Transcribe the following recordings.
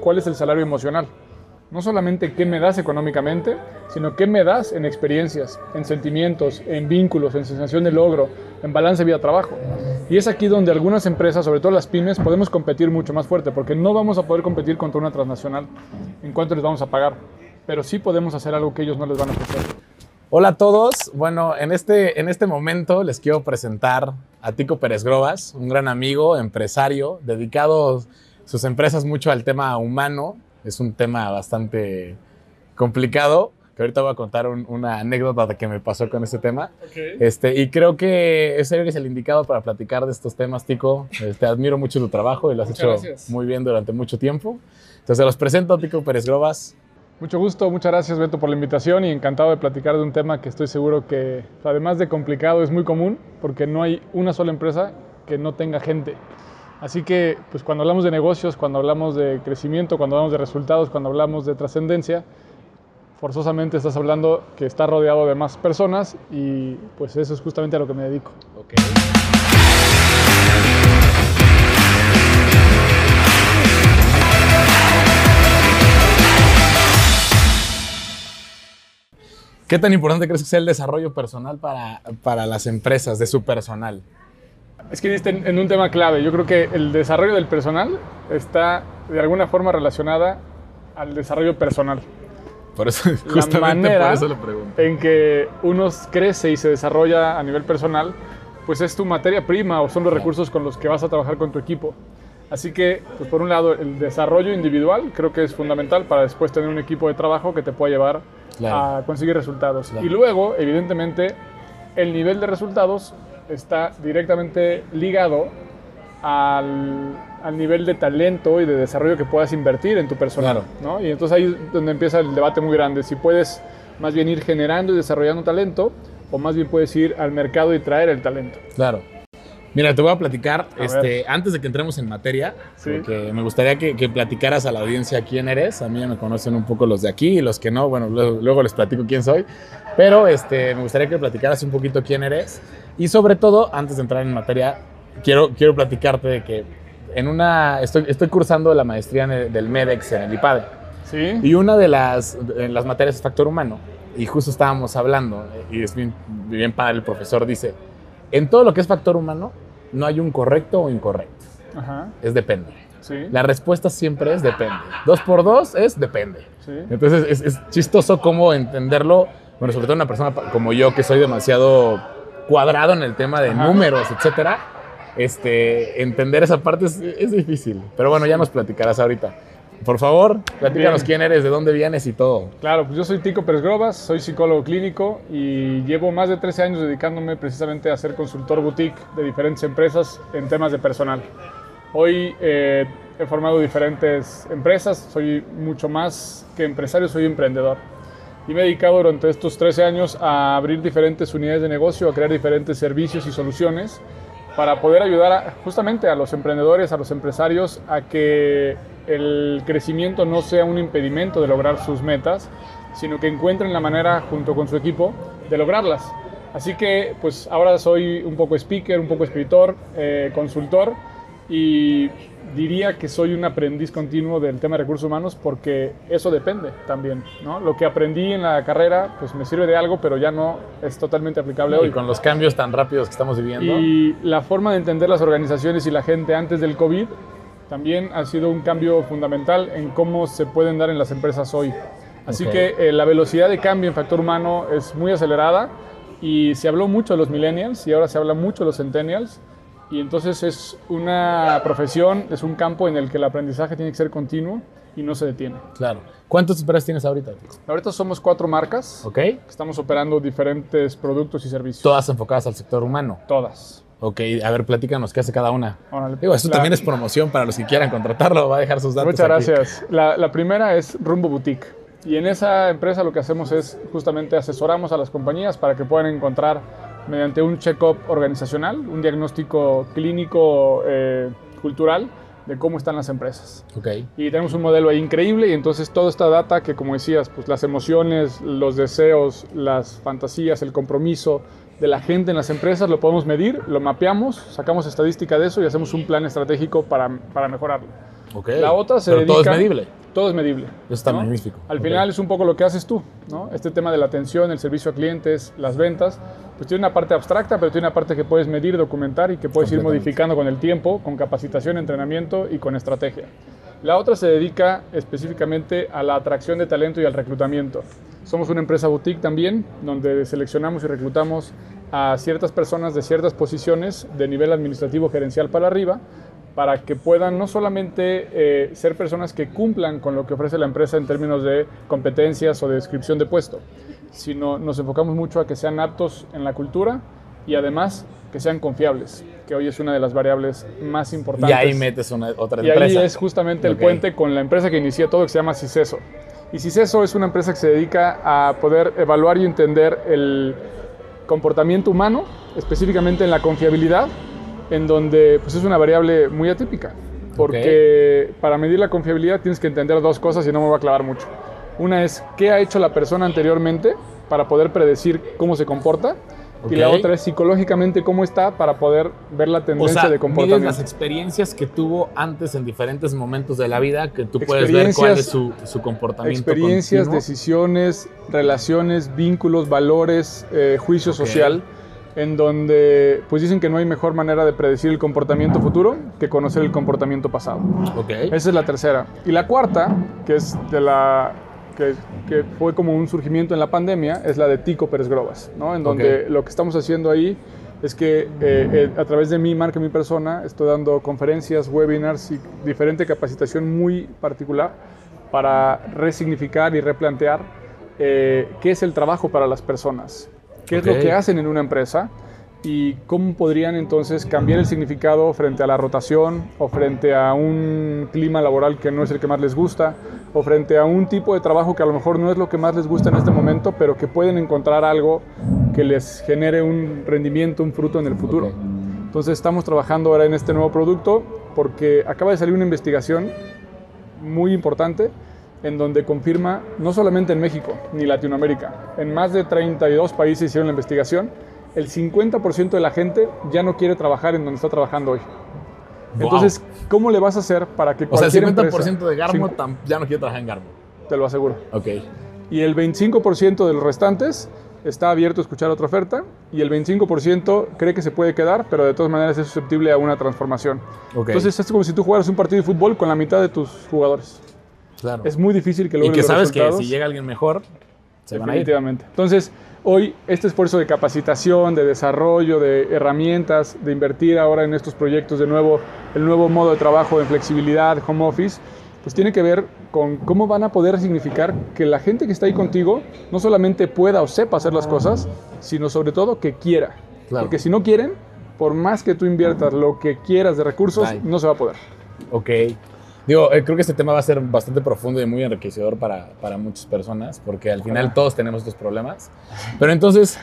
cuál es el salario emocional. No solamente qué me das económicamente, sino qué me das en experiencias, en sentimientos, en vínculos, en sensación de logro, en balance vida-trabajo. Y es aquí donde algunas empresas, sobre todo las pymes, podemos competir mucho más fuerte, porque no vamos a poder competir contra una transnacional en cuanto les vamos a pagar, pero sí podemos hacer algo que ellos no les van a ofrecer. Hola a todos. Bueno, en este, en este momento les quiero presentar a Tico Pérez Grobas, un gran amigo, empresario, dedicado sus empresas mucho al tema humano. Es un tema bastante complicado, que ahorita voy a contar un- una anécdota de que me pasó con este tema. Este, y creo que ese eres el indicado para platicar de estos temas, Tico. Te admiro mucho tu trabajo y lo has Muchas hecho gracias. muy bien durante mucho tiempo. Entonces, los presento, Tico Pérez Grobas. Mucho gusto, muchas gracias Beto por la invitación y encantado de platicar de un tema que estoy seguro que, además de complicado, es muy común porque no hay una sola empresa que no tenga gente. Así que, pues cuando hablamos de negocios, cuando hablamos de crecimiento, cuando hablamos de resultados, cuando hablamos de trascendencia, forzosamente estás hablando que estás rodeado de más personas y pues eso es justamente a lo que me dedico. ¿Qué tan importante crees que sea el desarrollo personal para, para las empresas, de su personal? Es que diste en en un tema clave. Yo creo que el desarrollo del personal está de alguna forma relacionada al desarrollo personal. Por eso, La justamente manera por eso lo pregunto. en que uno crece y se desarrolla a nivel personal, pues es tu materia prima o son los recursos con los que vas a trabajar con tu equipo. Así que, pues por un lado, el desarrollo individual creo que es fundamental para después tener un equipo de trabajo que te pueda llevar Claro. a conseguir resultados. Claro. Y luego, evidentemente, el nivel de resultados está directamente ligado al, al nivel de talento y de desarrollo que puedas invertir en tu personal. Claro. ¿no? Y entonces ahí es donde empieza el debate muy grande. Si puedes más bien ir generando y desarrollando talento o más bien puedes ir al mercado y traer el talento. Claro. Mira, te voy a platicar, A este, antes de que entremos en materia, Sí. porque me gustaría que, que platicaras a la audiencia quién eres. A mí ya me conocen un poco los de aquí y los que no, bueno, luego, luego les platico quién soy. Pero este, me gustaría que platicaras un poquito quién eres. Y sobre todo, antes de entrar en materia, quiero, quiero platicarte de que en una, estoy, estoy cursando la maestría el- del MEDEX en el IPADE. ¿Sí? Y una de las, en las materias es factor humano. Y justo estábamos hablando, y es bien, bien padre, el profesor dice, en todo lo que es factor humano, no hay un correcto o incorrecto. Ajá. Es depende. Sí. La respuesta siempre es depende. Dos por dos es depende. Sí. Entonces es, es chistoso cómo entenderlo, bueno, sobre todo una persona como yo que soy demasiado cuadrado en el tema de Ajá. números, etcétera. Este, entender esa parte es, es difícil. Pero bueno, ya nos platicarás ahorita. Por favor, platícanos quién eres, de dónde vienes y todo. Claro, pues yo soy Tico Pérez Grobas, soy psicólogo clínico y llevo más de 13 años dedicándome precisamente a ser consultor boutique de diferentes empresas en temas de personal. Hoy eh, he formado diferentes empresas, soy mucho más que empresario, soy emprendedor. Y me he dedicado durante estos 13 años a abrir diferentes unidades de negocio, a crear diferentes servicios y soluciones para poder ayudar a- justamente a los emprendedores, a los empresarios, a que el crecimiento no sea un impedimento de lograr sus metas, sino que encuentren la manera, junto con su equipo, de lograrlas. Así que, pues ahora soy un poco speaker, un poco escritor, eh, consultor y diría que soy un aprendiz continuo del tema de recursos humanos porque eso depende también, ¿no? Lo que aprendí en la carrera, pues me sirve de algo, pero ya no es totalmente aplicable hoy. Y con los cambios tan rápidos que estamos viviendo. Y la forma de entender las organizaciones y la gente antes del COVID también ha sido un cambio fundamental en cómo se pueden dar en las empresas hoy. Así Ok. que eh, la velocidad de cambio en factor humano es muy acelerada y se habló mucho de los millennials y ahora se habla mucho de los centennials. Y entonces es una profesión, es un campo en el que el aprendizaje tiene que ser continuo y no se detiene. Claro. ¿Cuántas empresas tienes ahorita? Ahorita somos cuatro marcas, ¿Ok? estamos operando diferentes productos y servicios. Todas enfocadas al sector humano. Todas. Ok, a ver, platícanos qué hace cada una. Órale. Digo, esto La- también es promoción para los que quieran contratarlo. Va a dejar sus datos. Muchas aquí. gracias. La, la primera es Rumbo Boutique. Y en esa empresa lo que hacemos es justamente asesoramos a las compañías para que puedan encontrar mediante un check-up organizacional, un diagnóstico clínico eh, cultural de cómo están las empresas. Ok. Y tenemos un modelo ahí increíble y entonces toda esta data que como decías, pues las emociones, los deseos, las fantasías, el compromiso de la gente en las empresas lo podemos medir, lo mapeamos, sacamos estadística de eso y hacemos un plan estratégico para, para mejorarlo. Ok. La otra se Pero todo es dedica- medible. Todo es medible. Eso está ¿no? magnífico. Al Ok. final es un poco lo que haces tú, ¿no? Este tema de la atención, el servicio a clientes, las ventas, pues tiene una parte abstracta, pero tiene una parte que puedes medir, documentar y que puedes ir modificando con el tiempo, con capacitación, entrenamiento y con estrategia. La otra se dedica específicamente a la atracción de talento y al reclutamiento. Somos una empresa boutique también, donde seleccionamos y reclutamos a ciertas personas de ciertas posiciones de nivel administrativo gerencial para arriba, para que puedan no solamente eh, ser personas que cumplan con lo que ofrece la empresa en términos de competencias o de descripción de puesto, sino nos enfocamos mucho a que sean aptos en la cultura y además que sean confiables, que hoy es una de las variables más Y importantes. ahí metes una, otra Y ahí empresa. es justamente el Ok. puente con la empresa que inicia todo, que se llama CICESO. Y CICESO es una empresa que se dedica a poder evaluar y entender el comportamiento humano, específicamente en la confiabilidad, en donde pues, es una variable muy atípica. Porque para medir la confiabilidad tienes que entender dos cosas y no me voy a clavar mucho. Una es qué ha hecho la persona anteriormente para poder predecir cómo se comporta. Y la otra es psicológicamente cómo está para poder ver la O tendencia sea, de comportamiento. las experiencias que tuvo antes en diferentes momentos de la vida que tú puedes ver cuál es su, su comportamiento experiencias, continuo. decisiones, relaciones, vínculos, valores, eh, juicio social, en donde pues dicen que no hay mejor manera de predecir el comportamiento futuro que conocer el comportamiento pasado. Ok. Esa es la tercera. Y la cuarta, que es de la que, que fue como un surgimiento en la pandemia, es la de Tico Pérez Grobas, ¿no? En donde Ok. lo que estamos haciendo ahí es que eh, eh, a través de mi marca, mi persona, estoy dando conferencias, webinars y diferente capacitación muy particular para resignificar y replantear eh, qué es el trabajo para las personas, qué es Ok. lo que hacen en una empresa y cómo podrían entonces cambiar el significado frente a la rotación o frente a un clima laboral que no es el que más les gusta o frente a un tipo de trabajo que a lo mejor no es lo que más les gusta en este momento, pero que pueden encontrar algo que les genere un rendimiento, un fruto en el futuro. Entonces estamos trabajando ahora en este nuevo producto porque acaba de salir una investigación muy importante en donde confirma, no solamente en México ni Latinoamérica, en más de 32 países hicieron la investigación, el 50% de la gente ya no quiere trabajar en donde está trabajando hoy. Wow. Entonces, ¿cómo le vas a hacer para que o sea, el cualquier 50% empresa- de Garmo ya no quiere trabajar en Garmo. te lo aseguro. Ok. Y el 25% de los restantes está abierto a escuchar otra oferta y el 25% cree que se puede quedar, pero de todas maneras es susceptible a una transformación. Ok. Entonces es como si tú jugaras un partido de fútbol con la mitad de tus jugadores. claro. Es muy difícil que y logren que los sabes que si llega alguien mejor, se van a ir. Definitivamente. Entonces, hoy este esfuerzo de capacitación, de desarrollo, de herramientas, de invertir ahora en estos proyectos de nuevo, el nuevo modo de trabajo en flexibilidad, home office, pues tiene que ver con cómo van a poder significar que la gente que está ahí contigo no solamente pueda o sepa hacer las cosas, sino sobre todo que quiera. Claro. Porque si no quieren, por más que tú inviertas lo que quieras de recursos, no se va a poder. Ok. Digo, eh, creo que este tema va a ser bastante profundo y muy enriquecedor para, para muchas personas, porque al final todos tenemos estos problemas. Pero entonces,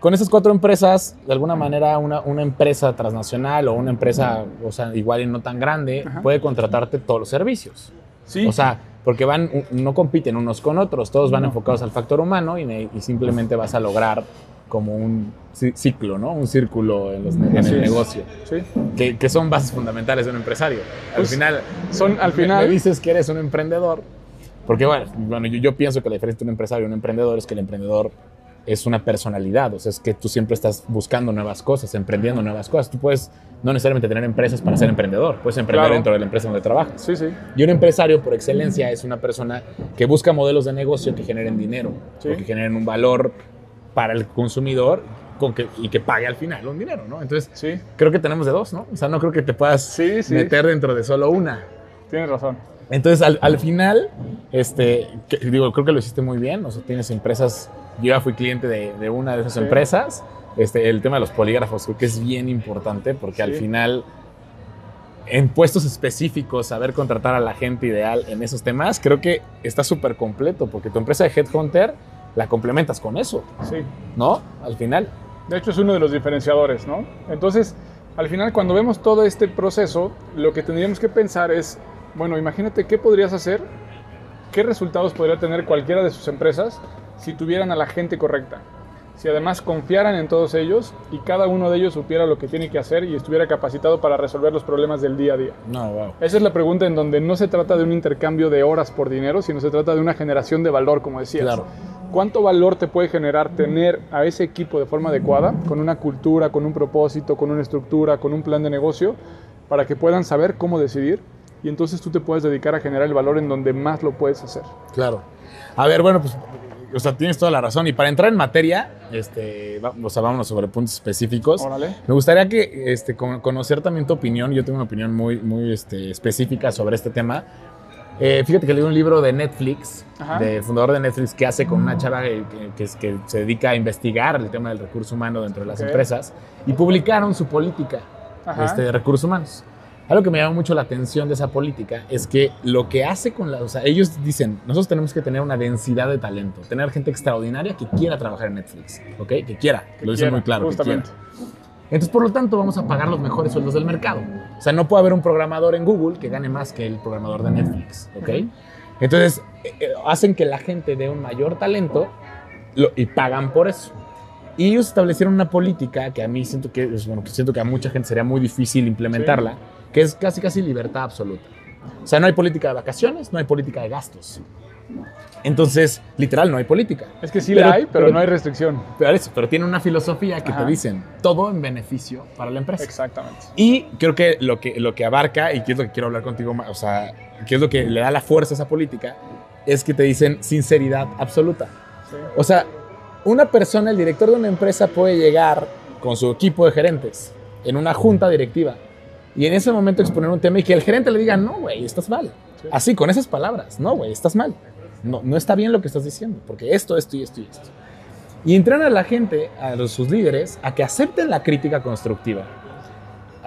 con estas cuatro empresas, de alguna manera una, una empresa transnacional o una empresa, o sea, igual y no tan grande, Ajá. puede contratarte todos los servicios. Sí. O sea, porque van, no compiten unos con otros, todos van enfocados al factor humano y, y simplemente vas a lograr como un ci- ciclo, ¿no? Un círculo en, los en el es. negocio, sí. que, que son bases fundamentales de un empresario. Al Pues, final, Son al me- final... me dices que eres un emprendedor, porque bueno, bueno yo, yo pienso que la diferencia entre un empresario y un emprendedor es que el emprendedor es una personalidad, o sea, es que tú siempre estás buscando nuevas cosas, emprendiendo nuevas cosas. Tú puedes no necesariamente tener empresas para ser emprendedor, puedes emprender Claro. dentro de la empresa donde trabajas. Sí, sí. Y un empresario, por excelencia, es una persona que busca modelos de negocio que generen dinero, Sí. o que generen un valor para el consumidor con que, y que pague al final un dinero, ¿no? Entonces, Sí, creo que tenemos de dos, ¿no? O sea, no creo que te puedas Sí, sí. meter dentro de solo una. tienes razón. Entonces, al, al final, este, que- digo, creo que lo hiciste muy bien. O sea, tienes empresas. Yo ya fui cliente de, de una de esas Sí. empresas. Este, el tema de los polígrafos creo que es bien importante porque al final, en puestos específicos, saber contratar a la gente ideal en esos temas, creo que está súper completo porque tu empresa de Headhunter la complementas con eso, Sí. ¿no? Al final. De hecho, es uno de los diferenciadores, ¿no? Entonces, al final, cuando vemos todo este proceso, lo que tendríamos que pensar es, bueno, imagínate qué podrías hacer, qué resultados podría tener cualquiera de sus empresas si tuvieran a la gente correcta, si además confiaran en todos ellos y cada uno de ellos supiera lo que tiene que hacer y estuviera capacitado para resolver los problemas del día a día. No, wow. Esa es la pregunta en donde no se trata de un intercambio de horas por dinero, sino se trata de una generación de valor, como decías. Claro. ¿Cuánto valor te puede generar tener a ese equipo de forma adecuada, con una cultura, con un propósito, con una estructura, con un plan de negocio, para que puedan saber cómo decidir? Y entonces tú te puedes dedicar a generar el valor en donde más lo puedes hacer. Claro. A ver, bueno, pues, o sea, tienes toda la razón. Y para entrar en materia, este, o sea, vámonos sobre puntos específicos. Órale. Me gustaría que, este, con- conocer también tu opinión. Yo tengo una opinión muy, muy este, específica sobre este tema. Eh, fíjate que leí un libro de Netflix, Ajá. del fundador de Netflix, que hace con una chava que, que- que se dedica a investigar el tema del recurso humano dentro de las Ok. empresas. Y publicaron su política este, de recursos humanos. Algo que me llama mucho la atención de esa política es que lo que hace con la... O sea, ellos dicen, nosotros tenemos que tener una densidad de talento, tener gente extraordinaria que quiera trabajar en Netflix, ¿ok? Que quiera, que lo dicen quiera, muy claro, que quiera. Entonces, por lo tanto, vamos a pagar los mejores sueldos del mercado. O sea, no puede haber un programador en Google que gane más que el programador de Netflix, ¿ok? Entonces, eh, eh, hacen que la gente dé un mayor talento lo- y pagan por eso. Y ellos establecieron una política que a mí siento que, es, bueno, siento que a mucha gente sería muy difícil implementarla, que es casi casi libertad absoluta. O sea, no hay política de vacaciones, no hay política de gastos. Entonces, literal, no hay política. Es que sí Pero- la hay, pero, pero- no hay restricción. Pero, eso, pero tiene una filosofía que Ajá. te dicen todo en beneficio para la empresa. Exactamente. Y creo que lo, que lo que abarca, y que es lo que quiero hablar contigo, o sea, que es lo que le da la fuerza a esa política, es que te dicen sinceridad absoluta. Sí. O sea, una persona, el director de una empresa puede llegar con su equipo de gerentes en una junta directiva y en ese momento exponer un tema y que el gerente le diga, no, güey, estás mal. Sí. Así, con esas palabras, no, güey, estás mal. No, no está bien lo que estás diciendo, porque esto, esto y esto y esto. Y entrenan a la gente, a los- sus líderes, a que acepten la crítica constructiva.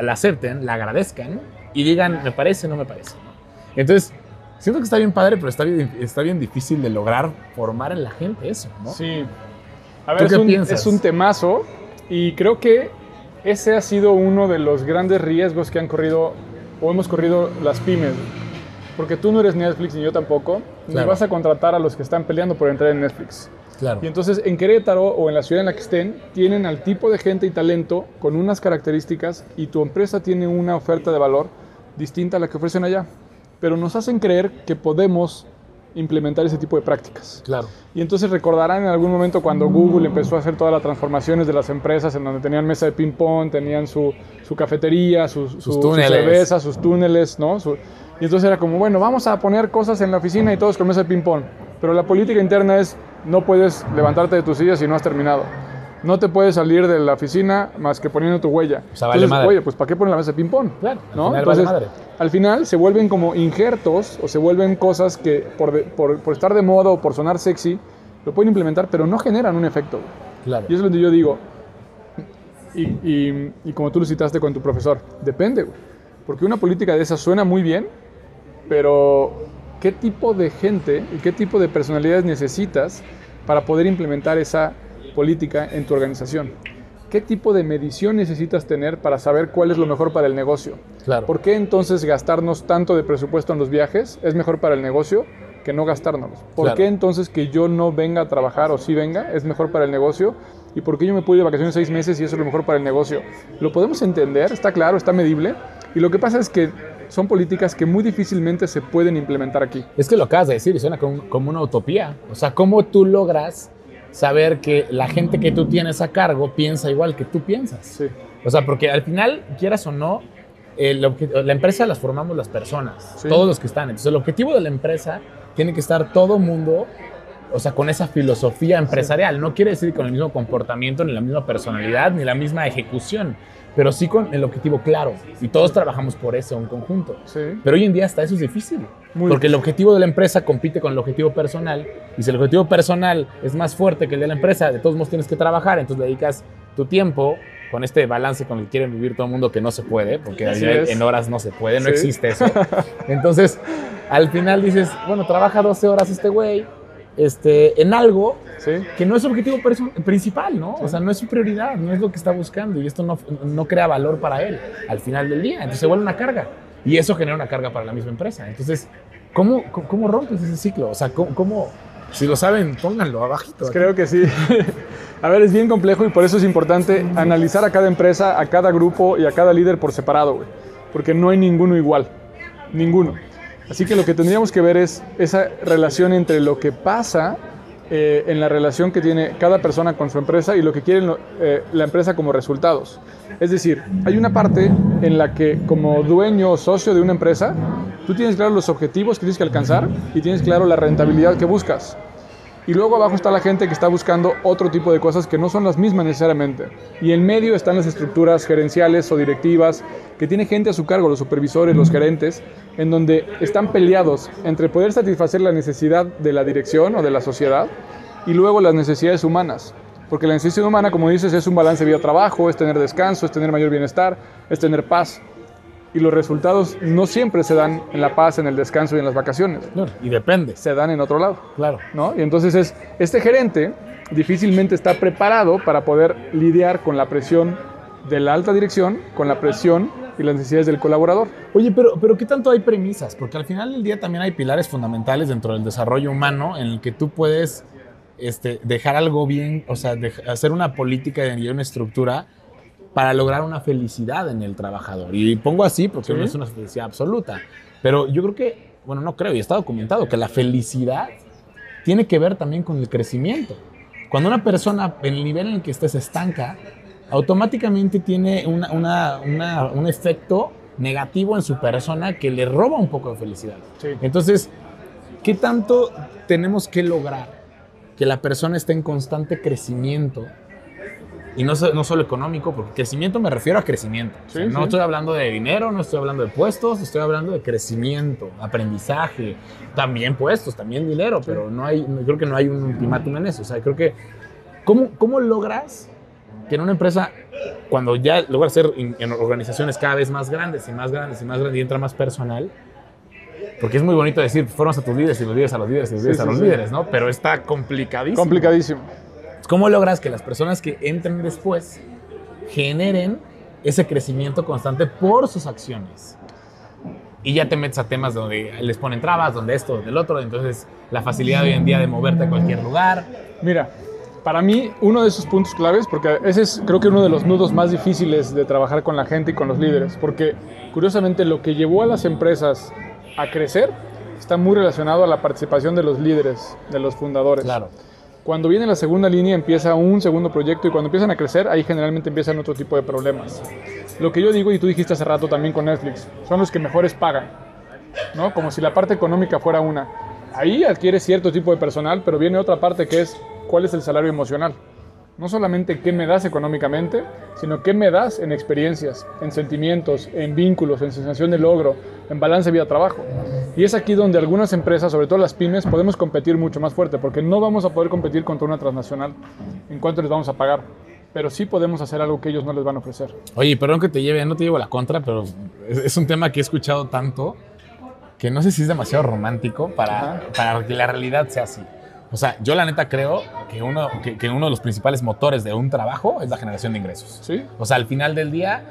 La acepten, la agradezcan y digan, me parece, no me parece. ¿no? Entonces, siento que está bien padre, pero está bien, está bien difícil de lograr formar en la gente eso, ¿no? Sí. A ¿Tú ver, es qué un, piensas? es un temazo y creo que ese ha sido uno de los grandes riesgos que han corrido o hemos corrido las pymes. Porque tú no eres Netflix ni yo tampoco, ni Claro. vas a contratar a los que están peleando por entrar en Netflix. Claro. Y entonces en Querétaro o en la ciudad en la que estén, tienen al tipo de gente y talento con unas características y tu empresa tiene una oferta de valor distinta a la que ofrecen allá. Pero nos hacen creer que podemos implementar ese tipo de prácticas. Claro. Y entonces recordarán en algún momento cuando Google empezó a hacer todas las transformaciones de las empresas, en donde tenían mesa de ping-pong, tenían su, su cafetería, su, su- su túneles. cerveza, sus túneles, ¿no? Su- y entonces era como, bueno, vamos a poner cosas en la oficina y todos con mesa de ping-pong. Pero la política interna es, no puedes levantarte de tu silla si no has terminado. No te puedes salir de la oficina más que poniendo tu huella. O sea, vale madre. Oye, pues ¿para qué ponen la mesa de ping-pong? Claro, al ¿no? final vale Entonces, madre. al final se vuelven como injertos o se vuelven cosas que por, de- por, por estar de moda o por sonar sexy, lo pueden implementar, pero no generan un efecto. Claro. Y eso es lo que yo digo. Y, y- y como tú lo citaste con tu profesor, depende, güey. Porque una política de esas suena muy bien, pero ¿qué tipo de gente y qué tipo de personalidades necesitas para poder implementar esa política en tu organización? ¿Qué tipo de medición necesitas tener para saber cuál es lo mejor para el negocio? Claro. ¿Por qué entonces gastarnos tanto de presupuesto en los viajes es mejor para el negocio que no gastárnoslos? ¿Por Claro. qué entonces que yo no venga a trabajar o sí venga es mejor para el negocio? ¿Y por qué yo me puedo ir de vacaciones seis meses y eso es lo mejor para el negocio? Lo podemos entender, está claro, está medible. Y lo que pasa es que son políticas que muy difícilmente se pueden implementar aquí. Es que lo acabas de decir y suena como, como una utopía. O sea, ¿cómo tú logras saber que la gente que tú tienes a cargo piensa igual que tú piensas? Sí, O sea, porque al final, quieras o no, el la empresa las formamos las personas, Sí. todos los que están. Entonces, el objetivo de la empresa tiene que estar todo mundo, o sea, con esa filosofía empresarial. No quiere decir con el mismo comportamiento, ni la misma personalidad, ni la misma ejecución, pero sí con el objetivo claro. Y todos trabajamos por eso en conjunto. sí. Pero hoy en día hasta eso es difícil. Muy porque el objetivo de la empresa compite con el objetivo personal. Y si el objetivo personal es más fuerte que el de la empresa, de todos modos tienes que trabajar. Entonces dedicas tu tiempo con este balance con el que quieren vivir todo el mundo que no se puede, porque en horas no se puede, no Sí. existe eso. Entonces, al final dices, bueno, trabaja 12 horas este güey este, en algo Sí, que no es su objetivo principal, ¿no? O sea, no es su prioridad, no es lo que está buscando y esto no, no crea valor para él al final del día. Entonces se vuelve una carga y eso genera una carga para la misma empresa. Entonces, ¿cómo, cómo, cómo rompes ese ciclo? O sea, ¿cómo, cómo- si lo saben, pónganlo abajito. Pues creo que sí. A ver, es bien complejo y por eso es importante analizar a cada empresa, a cada grupo y a cada líder por separado, güey. Porque no hay ninguno igual. Ninguno. Así que lo que tendríamos que ver es esa relación entre lo que pasa eh, en la relación que tiene cada persona con su empresa y lo que quiere eh, la empresa como resultados. Es decir, hay una parte en la que como dueño o socio de una empresa, tú tienes claro los objetivos que tienes que alcanzar y tienes claro la rentabilidad que buscas. Y luego abajo está la gente que está buscando otro tipo de cosas que no son las mismas necesariamente. Y en medio están las estructuras gerenciales o directivas que tiene gente a su cargo, los supervisores, los gerentes, en donde están peleados entre poder satisfacer la necesidad de la dirección o de la sociedad y luego las necesidades humanas. Porque la necesidad humana, como dices, es un balance vida-trabajo, es tener descanso, es tener mayor bienestar, es tener paz y los resultados no siempre se dan en la paz, en el descanso y en las vacaciones. y depende. Se dan en otro lado. Claro. ¿no? Y entonces es, este gerente difícilmente está preparado para poder lidiar con la presión de la alta dirección, con la presión y las necesidades del colaborador. Oye, pero, pero ¿qué tanto hay premisas? Porque al final del día también hay pilares fundamentales dentro del desarrollo humano en el que tú puedes este, dejar algo bien, o sea, hacer una política y una estructura para lograr una felicidad en el trabajador. Y pongo así porque no es una felicidad absoluta. Pero yo creo que, bueno, no creo, y está documentado, que la felicidad tiene que ver también con el crecimiento. Cuando una persona, en el nivel en el que esté, se estanca, automáticamente tiene un efecto negativo en su persona que le roba un poco de felicidad. Entonces, ¿qué tanto tenemos que lograr que la persona esté en constante crecimiento y no, no solo económico, porque crecimiento me refiero a crecimiento. no estoy hablando de dinero, no estoy hablando de puestos, estoy hablando de crecimiento, aprendizaje, también puestos, también dinero, pero no hay, creo que no hay un ultimátum en eso. O sea, creo que, ¿cómo, cómo logras que en una empresa, cuando ya logras ser en, organizaciones cada vez más grandes y más grandes y más grandes y entra más personal, porque es muy bonito decir, fueron a tus líderes y los líderes a los líderes y los líderes a los líderes, ¿no? Pero está complicadísimo. Complicadísimo. ¿Cómo logras que las personas que entren después generen ese crecimiento constante por sus acciones? Y ya te metes a temas donde les ponen trabas, donde esto, donde el otro. Entonces, la facilidad hoy en día de moverte a cualquier lugar. Mira, para mí, uno de esos puntos claves, porque ese es creo que uno de los nudos más difíciles de trabajar con la gente y con los líderes, porque curiosamente lo que llevó a las empresas a crecer está muy relacionado a la participación de los líderes, de los fundadores. Claro. Cuando viene la segunda línea empieza un segundo proyecto y cuando empiezan a crecer, ahí generalmente empiezan otro tipo de problemas. Lo que yo digo, y tú dijiste hace rato también con Netflix, son los que mejores pagan, ¿no? Como si la parte económica fuera una. Ahí adquiere cierto tipo de personal, pero viene otra parte que es cuál es el salario emocional. No solamente qué me das económicamente, sino qué me das en experiencias, en sentimientos, en vínculos, en sensación de logro, en balance vida-trabajo. Y es aquí donde algunas empresas, sobre todo las pymes, podemos competir mucho más fuerte, porque no vamos a poder competir contra una transnacional en cuanto les vamos a pagar. Pero sí podemos hacer algo que ellos no les van a ofrecer. Oye, perdón que te lleve, no te llevo la contra, pero es, un tema que he escuchado tanto que no sé si es demasiado romántico para, para que la realidad sea así. O sea, yo la neta creo que uno, que, uno de los principales motores de un trabajo es la generación de ingresos. Sí. O sea, al final del día,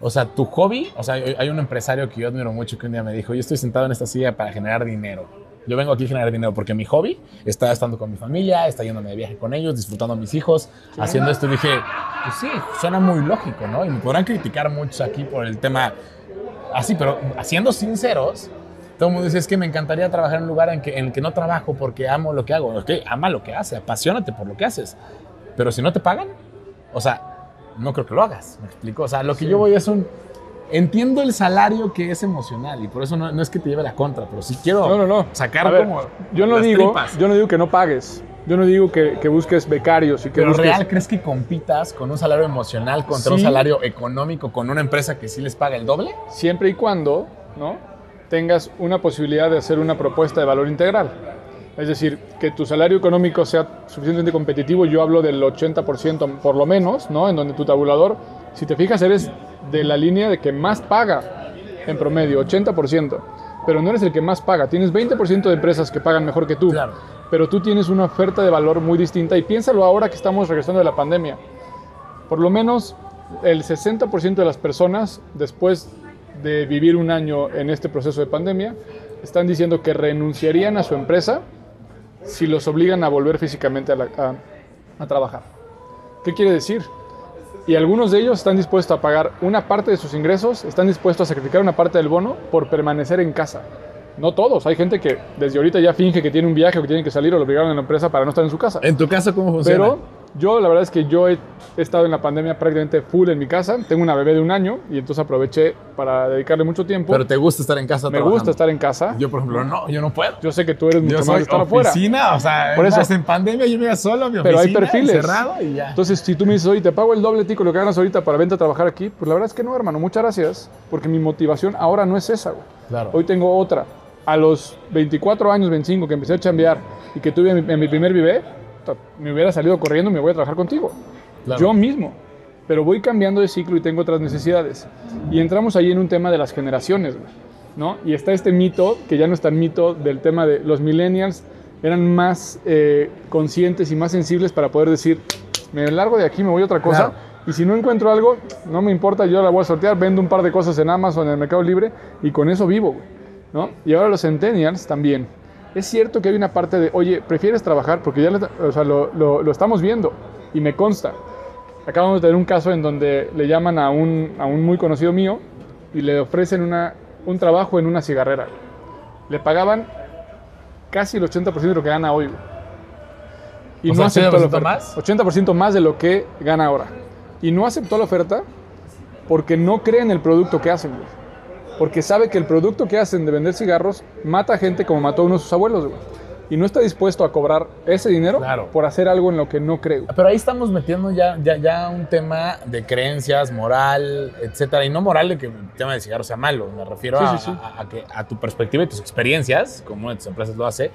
o sea, tu hobby, o sea, hay un empresario que yo admiro mucho que un día me dijo, yo estoy sentado en esta silla para generar dinero. Yo vengo aquí a generar dinero porque mi hobby está estando con mi familia, está yéndome de viaje con ellos, disfrutando a mis hijos, haciendo esto. Y dije, pues sí, suena muy lógico, ¿no? Y me podrán criticar muchos aquí por el tema así, pero siendo sinceros, todo el mundo dice, es que me encantaría trabajar en un lugar en, que, en el que no trabajo porque amo lo que hago. Ok, ama lo que hace, apasionate por lo que haces. Pero si no te pagan, o sea, no creo que lo hagas, me explico. O sea, lo que yo voy es un... Entiendo el salario que es emocional y por eso no, es que te lleve la contra, pero si quiero no, no, no. sacar como yo no digo, Yo no digo que no pagues, yo no digo que, que busques becarios y que Pero busques... real crees que compitas con un salario emocional contra un salario económico con una empresa que sí les paga el doble? Siempre y cuando, ¿no? Tengas una posibilidad de hacer una propuesta de valor integral. Es decir, que tu salario económico sea suficientemente competitivo, yo hablo del 80% por lo menos, ¿no? En donde tu tabulador, si te fijas, eres de la línea de que más paga en promedio, 80%, pero no eres el que más paga. Tienes 20% de empresas que pagan mejor que tú, pero tú tienes una oferta de valor muy distinta y piénsalo ahora que estamos regresando de la pandemia. Por lo menos el 60% de las personas después de vivir un año en este proceso de pandemia, están diciendo que renunciarían a su empresa si los obligan a volver físicamente a, trabajar. ¿Qué quiere decir? Y algunos de ellos están dispuestos a pagar una parte de sus ingresos, están dispuestos a sacrificar una parte del bono por permanecer en casa. No todos, hay gente que desde ahorita ya finge que tiene un viaje o que tiene que salir o lo obligaron en la empresa para no estar en su casa. ¿En tu caso cómo funciona? Pero yo la verdad es que yo he, estado en la pandemia prácticamente full en mi casa. Tengo una bebé de un año y entonces aproveché para dedicarle mucho tiempo. Pero te gusta estar en casa Me trabajando. gusta estar en casa. Yo, por ejemplo, no, yo no puedo. Yo sé que tú eres mucho Yo más soy de estar afuera. oficina, o sea, Por eso. en pandemia yo me iba solo a mi Pero hay perfiles. encerrado y ya. Entonces, si tú me dices, oye, te pago el doble tico lo que ganas ahorita para vente a trabajar aquí, pues la verdad es que no, hermano. Muchas gracias. Porque mi motivación ahora no es esa, güey. Claro. Hoy tengo otra. A los 24 años, 25, que empecé a chambear y que tuve mi, en mi primer bebé, me hubiera salido corriendo y me voy a trabajar contigo. Claro. Yo mismo. Pero voy cambiando de ciclo y tengo otras necesidades. Y entramos ahí en un tema de las generaciones, güey, ¿no? Y está este mito, que ya no es tan mito, del tema de los millennials eran más eh, conscientes y más sensibles para poder decir, me largo de aquí, me voy a otra cosa. Claro. Y si no encuentro algo, no me importa, yo la voy a sortear, vendo un par de cosas en Amazon, en el Mercado Libre, y con eso vivo, güey, ¿no? Y ahora los centennials también. Es cierto que hay una parte de, oye, prefieres trabajar, porque ya le- o sea, lo, lo- lo estamos viendo, y me consta. Acabamos de tener un caso en donde le llaman a un, a un muy conocido mío y le ofrecen una, un trabajo en una cigarrera. Le pagaban casi el 80% de lo que gana hoy. Y O no sea, aceptó la 80% oferta. más. 80% más de lo que gana ahora. Y no aceptó la oferta porque no cree en el producto que hacen. Porque sabe que el producto que hacen de vender cigarros mata gente como mató a uno de sus abuelos, güey. Y no está dispuesto a cobrar ese dinero Claro. por hacer algo en lo que no cree. güey. Pero ahí estamos metiendo ya, ya, ya un tema de creencias, moral, etcétera. Y no moral de que el tema de cigarro sea malo. Me refiero Sí, a, sí, sí. a- a que a tu perspectiva y tus experiencias, como de tus empresas lo hace,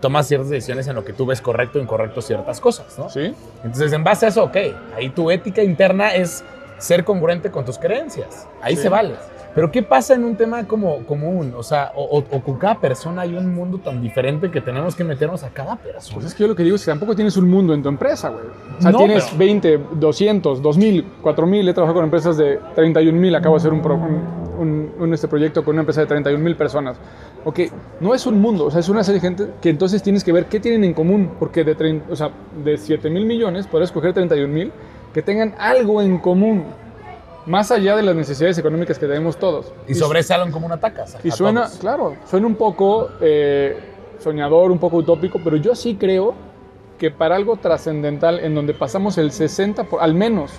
tomas ciertas decisiones en lo que tú ves correcto o incorrecto ciertas cosas, ¿no? ¿Sí? Entonces, en base a eso, ok, ahí tu ética interna es ser congruente con tus creencias. Ahí se vale. Pero ¿qué pasa en un tema como común? O sea, o, o- o con cada persona hay un mundo tan diferente que tenemos que meternos a cada persona. Pues es que yo lo que digo es que tampoco tienes un mundo en tu empresa, güey. O sea, No, tienes pero- 20, 200, 2000, 4000. He trabajado con empresas de 31 mil. Acabo de hacer un, pro- un, un- un, este proyecto con una empresa de 31 mil personas. Ok, no es un mundo, o sea, es una serie de gente que entonces tienes que ver qué tienen en común. Porque de, trein- o sea, de 7 mil millones, podrás escoger 31 mil que tengan algo en común. Más allá de las necesidades económicas que tenemos todos. y sobre ese algo como un atacas. a- Y suena, todos. claro, suena un poco eh, soñador, un poco utópico, pero yo sí creo que para algo trascendental en donde pasamos el 60, por- al menos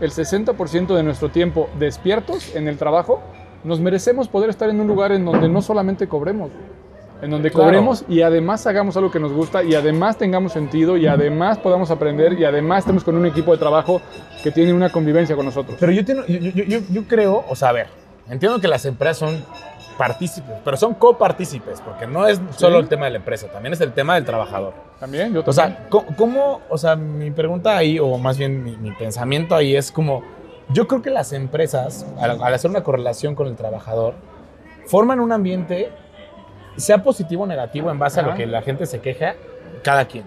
el 60% de nuestro tiempo despiertos en el trabajo, nos merecemos poder estar en un lugar en donde no solamente cobremos, en donde Claro. cobremos y además hagamos algo que nos gusta y además tengamos sentido y además podamos aprender y además estemos con un equipo de trabajo que tiene una convivencia con nosotros. Pero yo, tengo- yo, yo- yo- yo creo, o sea, a ver, entiendo que las empresas son partícipes, pero son copartícipes, porque no es solo el tema de la empresa, también es el tema del trabajador. También, yo O sea, ¿cómo- ¿cómo, o sea, mi pregunta ahí, o más bien mi, mi pensamiento ahí es como, yo creo que las empresas, al, al hacer una correlación con el trabajador, forman un ambiente, sea positivo o negativo, en base a lo que la gente se queja, cada quien.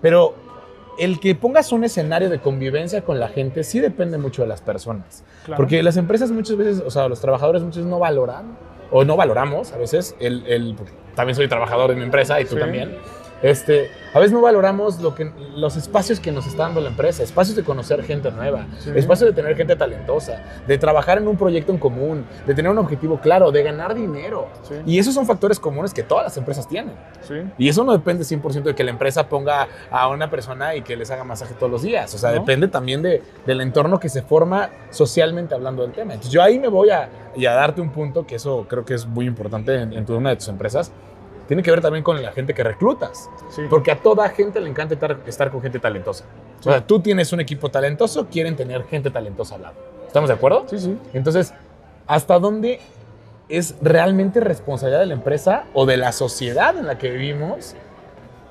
Pero el que pongas un escenario de convivencia con la gente sí depende mucho de las personas. Claro. Porque las empresas muchas veces, o sea, los trabajadores muchas veces no valoran, o no valoramos a veces, el, el- también soy trabajador de mi empresa y tú Sí. también, este, a veces no valoramos lo que, los espacios que nos está dando la empresa, espacios de conocer gente nueva, Sí. espacios de tener gente talentosa, de trabajar en un proyecto en común, de tener un objetivo claro, de ganar dinero. Sí. Y esos son factores comunes que todas las empresas tienen. Sí. Y eso no depende 100% de que la empresa ponga a una persona y que les haga masaje todos los días. O sea, ¿No? depende también de, del entorno que se forma socialmente hablando del tema. Entonces, yo ahí me voy a, darte un punto que eso creo que es muy importante en, en una de tus empresas. Tiene que ver también con la gente que reclutas. Sí. Porque a toda gente le encanta estar, estar con gente talentosa. O sea, tú tienes un equipo talentoso, quieren tener gente talentosa al lado. ¿Estamos de acuerdo? Sí, sí. Entonces, ¿hasta dónde es realmente responsabilidad de la empresa o de la sociedad en la que vivimos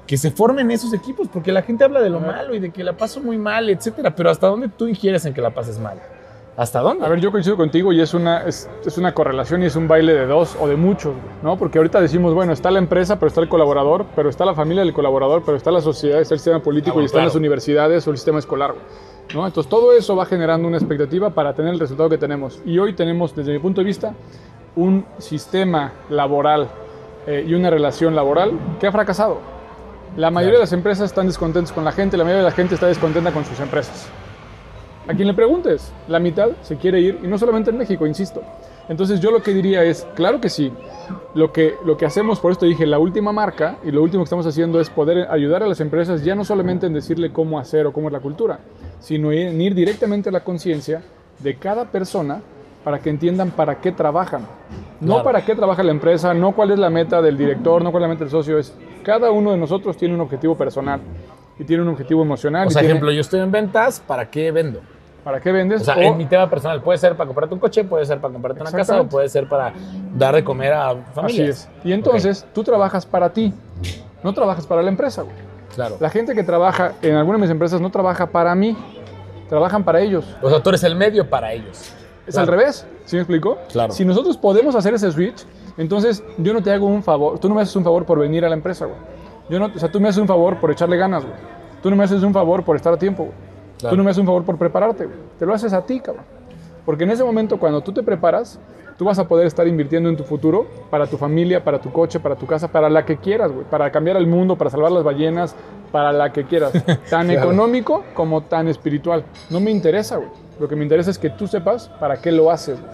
que se formen esos equipos? Porque la gente habla de lo malo y de que la paso muy mal, etcétera. Pero ¿hasta dónde tú ingieres en que la pases mal? ¿Hasta dónde? A ver, yo coincido contigo y es una, es, es una correlación y es un baile de dos o de muchos, ¿no? Porque ahorita decimos, bueno, está la empresa, pero está el colaborador, pero está la familia del colaborador, pero está la sociedad, está el sistema político Ah, y están claro. las universidades o el sistema escolar, ¿no? Entonces todo eso va generando una expectativa para tener el resultado que tenemos. Y hoy tenemos, desde mi punto de vista, un sistema laboral eh, y una relación laboral que ha fracasado. La mayoría Claro. de las empresas están descontentas con la gente, la mayoría de la gente está descontenta con sus empresas. A quien le preguntes, la mitad se quiere ir, y no solamente en México, insisto. Entonces yo lo que diría es, claro que sí, lo que, lo que hacemos, por esto dije, la última marca y lo último que estamos haciendo es poder ayudar a las empresas ya no solamente en decirle cómo hacer o cómo es la cultura, sino en ir directamente a la conciencia de cada persona para que entiendan para qué trabajan. No Claro. para qué trabaja la empresa, no cuál es la meta del director, no cuál es la meta del socio, es cada uno de nosotros tiene un objetivo personal y tiene un objetivo emocional. O y sea, tiene- ejemplo, yo estoy en ventas, ¿para qué vendo? ¿Para qué vendes? O sea, O- en mi tema personal puede ser para comprarte un coche, puede ser para comprarte una casa o puede ser para dar de comer a Así familias. es. Y entonces tú trabajas para ti, no trabajas para la empresa. güey. Claro. La gente que trabaja en alguna de mis empresas no trabaja para mí, trabajan para ellos. O sea, tú eres el medio para ellos. Es Claro. al revés, ¿sí me explico? Claro. Si nosotros podemos hacer ese switch, entonces yo no te hago un favor, tú no me haces un favor por venir a la empresa, güey. Yo no, o sea, tú me haces un favor por echarle ganas, güey. Tú no me haces un favor por estar a tiempo, güey. Claro. Tú no me haces un favor por prepararte, güey. Te lo haces a ti, cabrón. Porque en ese momento, cuando tú te preparas, tú vas a poder estar invirtiendo en tu futuro, para tu familia, para tu coche, para tu casa, para la que quieras, güey. Para cambiar el mundo, para salvar las ballenas, para la que quieras. Tan Claro. económico como tan espiritual. No me interesa, güey. Lo que me interesa es que tú sepas para qué lo haces, güey.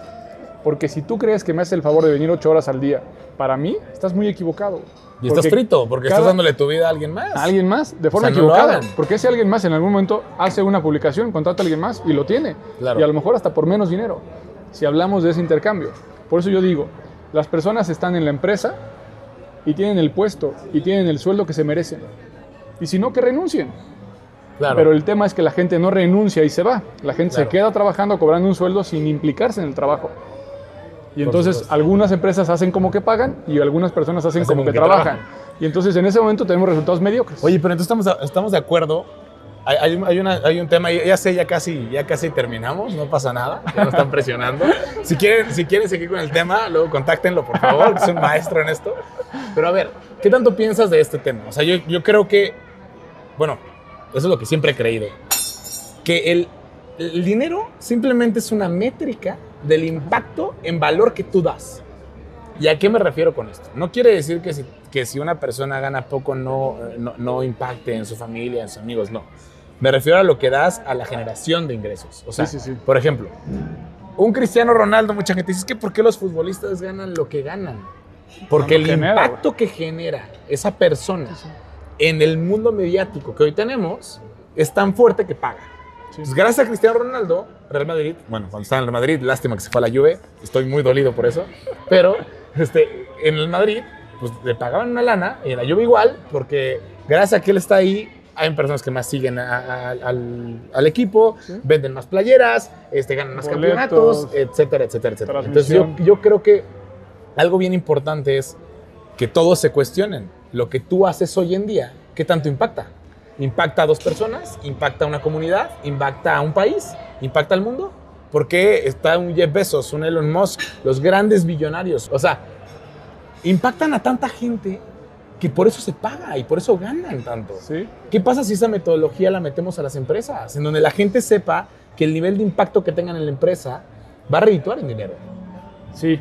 Porque si tú crees que me haces el favor de venir ocho horas al día, para mí, estás muy equivocado. güey. Y estás frito porque estás dándole tu vida a alguien más. a alguien más de forma O sea, equivocada. porque ese alguien más en algún momento hace una publicación, contrata a alguien más y lo tiene. Claro. Y a lo mejor hasta por menos dinero. Si hablamos de ese intercambio. Por eso yo digo, las personas están en la empresa y tienen el puesto y tienen el sueldo que se merecen. Y si no, que renuncien. Claro. Pero el tema es que la gente no renuncia y se va. La gente Claro. se queda trabajando, cobrando un sueldo sin implicarse en el trabajo. Y entonces algunas empresas hacen como que pagan y algunas personas hacen, Hacen como, que, que trabajan. trabajan. Y entonces en ese momento tenemos resultados mediocres. Oye, pero entonces estamos, estamos de acuerdo. Hay, hay una- hay un tema, ya sé, ya casi, ya casi terminamos, no pasa nada, ya nos están presionando. Si quieren, si quieren seguir con el tema, luego contáctenlo, por favor, que es un maestro en esto. Pero a ver, ¿qué tanto piensas de este tema? O sea, yo, yo creo que, bueno, eso es lo que siempre he creído, que el, el dinero simplemente es una métrica del impacto en valor que tú das. ¿Y a qué me refiero con esto? No quiere decir que si, que si una persona gana poco no, no, no impacte en su familia, en sus amigos, no. Me refiero a lo que das a la generación de ingresos. O sea, Sí, sí, sí. por ejemplo, un Cristiano Ronaldo, mucha gente dice, es que ¿por qué los futbolistas ganan lo que ganan? Porque el genera, impacto que genera esa persona en el mundo mediático que hoy tenemos es tan fuerte que paga. Pues gracias a Cristiano Ronaldo, Real Madrid, bueno, cuando estaba en el Madrid, lástima que se fue a la Juve, estoy muy dolido por eso, pero este, en el Madrid, pues le pagaban una lana, y en la Juve igual, porque gracias a que él está ahí, hay personas que más siguen a- a- al, al equipo, Sí. venden más playeras, este, ganan más Boletos, campeonatos, etcétera, etcétera, etcétera. Entonces yo, yo creo que algo bien importante es que todos se cuestionen lo que tú haces hoy en día, ¿qué tanto impacta? ¿Impacta a dos personas? ¿Impacta a una comunidad? ¿Impacta a un país? ¿Impacta al mundo? ¿Por qué está un Jeff Bezos, un Elon Musk, los grandes billonarios? O sea, impactan a tanta gente que por eso se paga y por eso ganan tanto. Sí. ¿Qué pasa si esa metodología la metemos a las empresas? En donde la gente sepa que el nivel de impacto que tengan en la empresa va a redituar en dinero. Sí.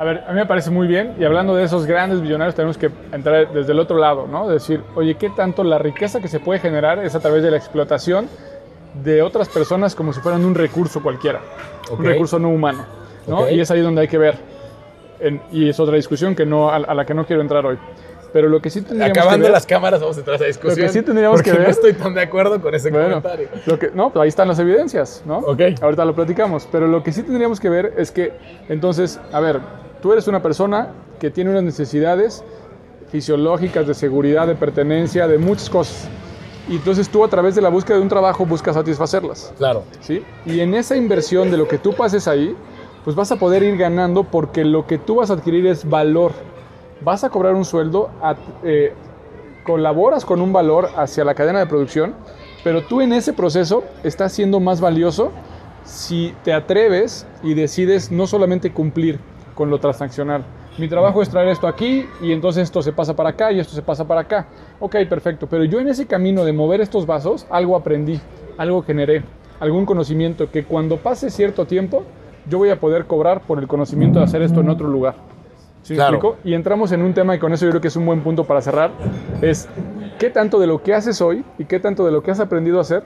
A ver, a mí me parece muy bien. Y hablando de esos grandes billonarios, tenemos que entrar desde el otro lado, ¿no? Decir, oye, ¿qué tanto la riqueza que se puede generar es a través de la explotación de otras personas como si fueran un recurso cualquiera? Ok. Un recurso no humano, ¿no? Ok. Y es ahí donde hay que ver. En- y es otra discusión que no, a, a la que no quiero entrar hoy. Pero lo que sí tendríamos que Acabando ver- las cámaras vamos a entrar a esa discusión. sí tendríamos que ver- no estoy tan de acuerdo con ese Bueno, comentario. lo que, no, pues ahí están las evidencias, ¿no? Ok. Ahorita lo platicamos. Pero lo que sí tendríamos que ver es que, entonces, a ver, tú eres una persona que tiene unas necesidades fisiológicas, de seguridad, de pertenencia, de muchas cosas. Y entonces tú a través de la búsqueda de un trabajo buscas satisfacerlas, Claro. ¿sí? Y en esa inversión de lo que tú pases ahí, pues vas a poder ir ganando porque lo que tú vas a adquirir es valor. Vas a cobrar un sueldo, a- eh, colaboras con un valor hacia la cadena de producción, pero tú en ese proceso estás siendo más valioso si te atreves y decides no solamente cumplir con lo transaccional. Mi trabajo es traer esto aquí y entonces esto se pasa para acá y esto se pasa para acá. Ok, perfecto. Pero yo en ese camino de mover estos vasos, algo aprendí, algo generé, algún conocimiento que cuando pase cierto tiempo, yo voy a poder cobrar por el conocimiento de hacer esto en otro lugar. ¿Sí Claro. explico? Y entramos en un tema y con eso yo creo que es un buen punto para cerrar. Es qué tanto de lo que haces hoy y qué tanto de lo que has aprendido a hacer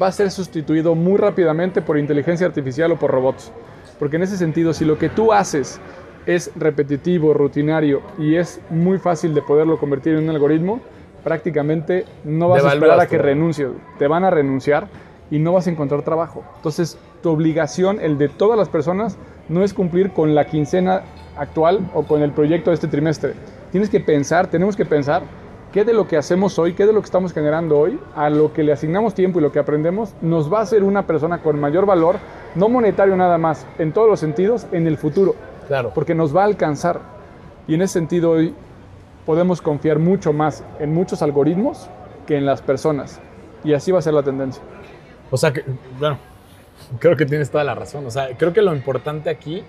va a ser sustituido muy rápidamente por inteligencia artificial o por robots. Porque en ese sentido, si lo que tú haces es repetitivo, rutinario y es muy fácil de poderlo convertir en un algoritmo, prácticamente no vas a esperar a que renuncies. Te van a renunciar y no vas a encontrar trabajo. Entonces, tu obligación, el de todas las personas, no es cumplir con la quincena actual o con el proyecto de este trimestre. Tienes que pensar, tenemos que pensar qué de lo que hacemos hoy, qué de lo que estamos generando hoy, a lo que le asignamos tiempo y lo que aprendemos, nos va a hacer una persona con mayor valor, no monetario nada más, en todos los sentidos, en el futuro. Claro. Porque nos va a alcanzar. Y en ese sentido hoy podemos confiar mucho más en muchos algoritmos que en las personas. Y así va a ser la tendencia. O sea, que, bueno, creo que tienes toda la razón. O sea, creo que lo importante aquí,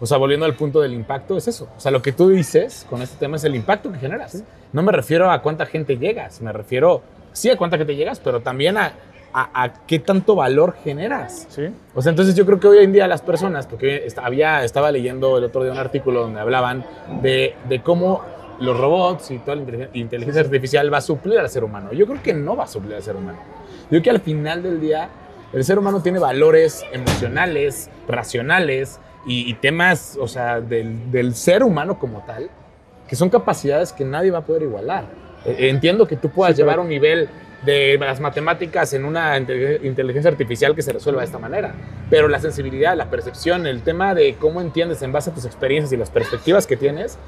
o sea, volviendo al punto del impacto, es eso. O sea, lo que tú dices con este tema es el impacto que generas. No me refiero a cuánta gente llegas, me refiero, sí, a cuánta gente llegas, pero también a, a, qué tanto valor generas. Sí. O sea, entonces yo creo que hoy en día las personas, porque había, estaba leyendo el otro día un artículo donde hablaban de, de cómo los robots y toda la inteligencia artificial va a suplir al ser humano. Yo creo que no va a suplir al ser humano. Yo creo que al final del día el ser humano tiene valores emocionales, racionales y, temas, o sea, del, del, ser humano como tal, que son capacidades que nadie va a poder igualar. E, entiendo que tú puedas llevar un nivel de las matemáticas en una inteligencia artificial que se resuelva de esta manera, pero la sensibilidad, la percepción, el tema de cómo entiendes en base a tus experiencias y las perspectivas que tienes,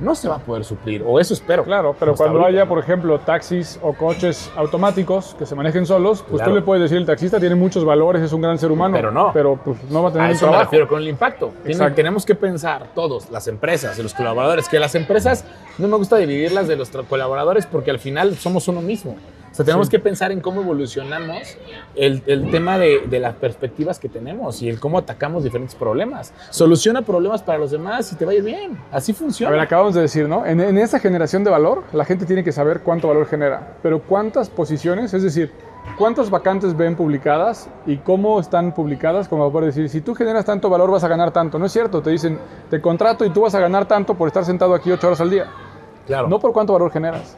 no se va a poder suplir, o eso espero. Claro, pero cuando haya, por ejemplo, taxis o coches automáticos que se manejen solos, pues tú le puedes decir, el taxista tiene muchos valores, es un gran ser humano. Pero no. Pero pues no va a tener a eso me refiero con el impacto. tenemos que pensar todos, las empresas y los colaboradores, que las empresas, no me gusta dividirlas de los colaboradores porque al final somos uno mismo. O sea, tenemos que pensar en cómo evolucionamos el, el tema de, de, las perspectivas que tenemos y el cómo atacamos diferentes problemas. Soluciona problemas para los demás y te va a ir bien. Así funciona. A ver, acabamos de decir, ¿no? En, en esa generación de valor, la gente tiene que saber cuánto valor genera. Pero cuántas posiciones, es decir, cuántas vacantes ven publicadas y cómo están publicadas, como para decir, si tú generas tanto valor vas a ganar tanto. No es cierto, te dicen, te contrato y tú vas a ganar tanto por estar sentado aquí ocho horas al día. Claro. No por cuánto valor generas.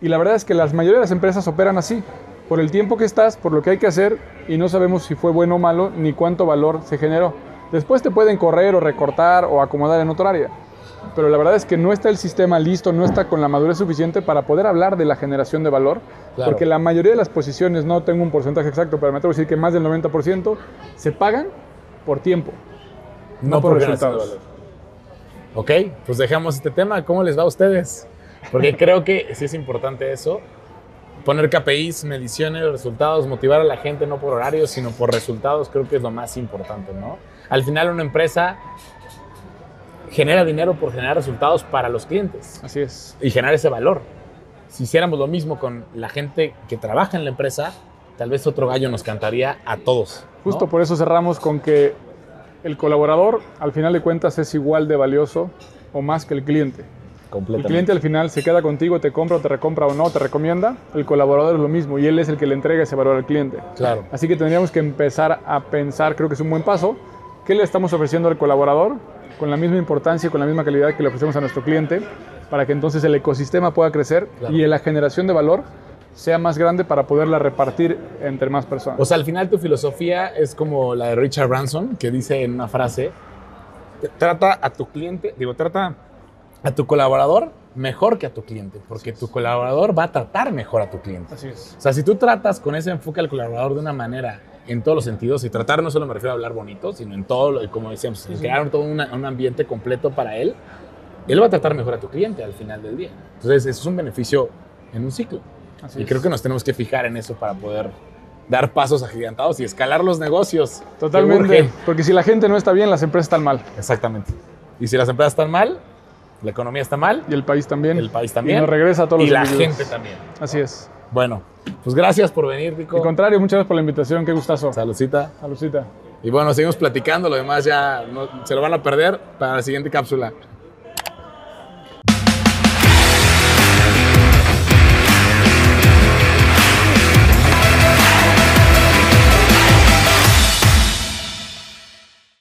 Y la verdad es que la mayoría de las empresas operan así, por el tiempo que estás, por lo que hay que hacer y no sabemos si fue bueno o malo ni cuánto valor se generó. Después te pueden correr o recortar o acomodar en otra área. Pero la verdad es que no está el sistema listo, no está con la madurez suficiente para poder hablar de la generación de valor, porque la mayoría de las posiciones, no tengo un porcentaje exacto, pero me atrevo a decir que más del 90% se pagan por tiempo, no, por, por resultados. Ok, pues dejamos este tema. ¿Cómo les va a ustedes? Porque creo que sí es importante eso. Poner KPIs, mediciones, resultados, motivar a la gente no por horarios, sino por resultados, creo que es lo más importante, ¿no? Al final una empresa genera dinero por generar resultados para los clientes. Así es. Y generar ese valor. Si hiciéramos lo mismo con la gente que trabaja en la empresa, tal vez otro gallo nos cantaría a todos. Justo por eso cerramos con que el colaborador, al final de cuentas, es igual de valioso o más que el cliente. El cliente al final se queda contigo, te compra o te recompra o no, te recomienda. El colaborador es lo mismo y él es el que le entrega ese valor al cliente. Claro. Así que tendríamos que empezar a pensar, creo que es un buen paso, ¿qué le estamos ofreciendo al colaborador con la misma importancia y con la misma calidad que le ofrecemos a nuestro cliente para que entonces el ecosistema pueda crecer y la generación de valor sea más grande para poderla repartir entre más personas. O sea, al final tu filosofía es como la de Richard Branson, que dice en una frase, trata a tu cliente, digo, trata a tu colaborador mejor que a tu cliente, porque tu colaborador va a tratar mejor a tu cliente. Así es. O sea, si tú tratas con ese enfoque al colaborador de una manera en todos los sentidos, y tratar no solo me refiero a hablar bonito, sino en todo, como decíamos, crear todo un ambiente completo para él, él va a tratar mejor a tu cliente al final del día. Entonces, eso es un beneficio en un ciclo. y creo que nos tenemos que fijar en eso para poder dar pasos agigantados y escalar los negocios. Totalmente. Porque si la gente no está bien, las empresas están mal. Exactamente. Y si las empresas están mal, la economía está mal. Y el país también. El país también. Y nos regresa a todos y los la gente también. Así es. Bueno, pues gracias por venir, Rico. Al contrario, muchas gracias por la invitación. Qué gustazo. Saludcita. Saludcita. Y bueno, seguimos platicando. Lo demás ya se lo van a perder para la siguiente cápsula.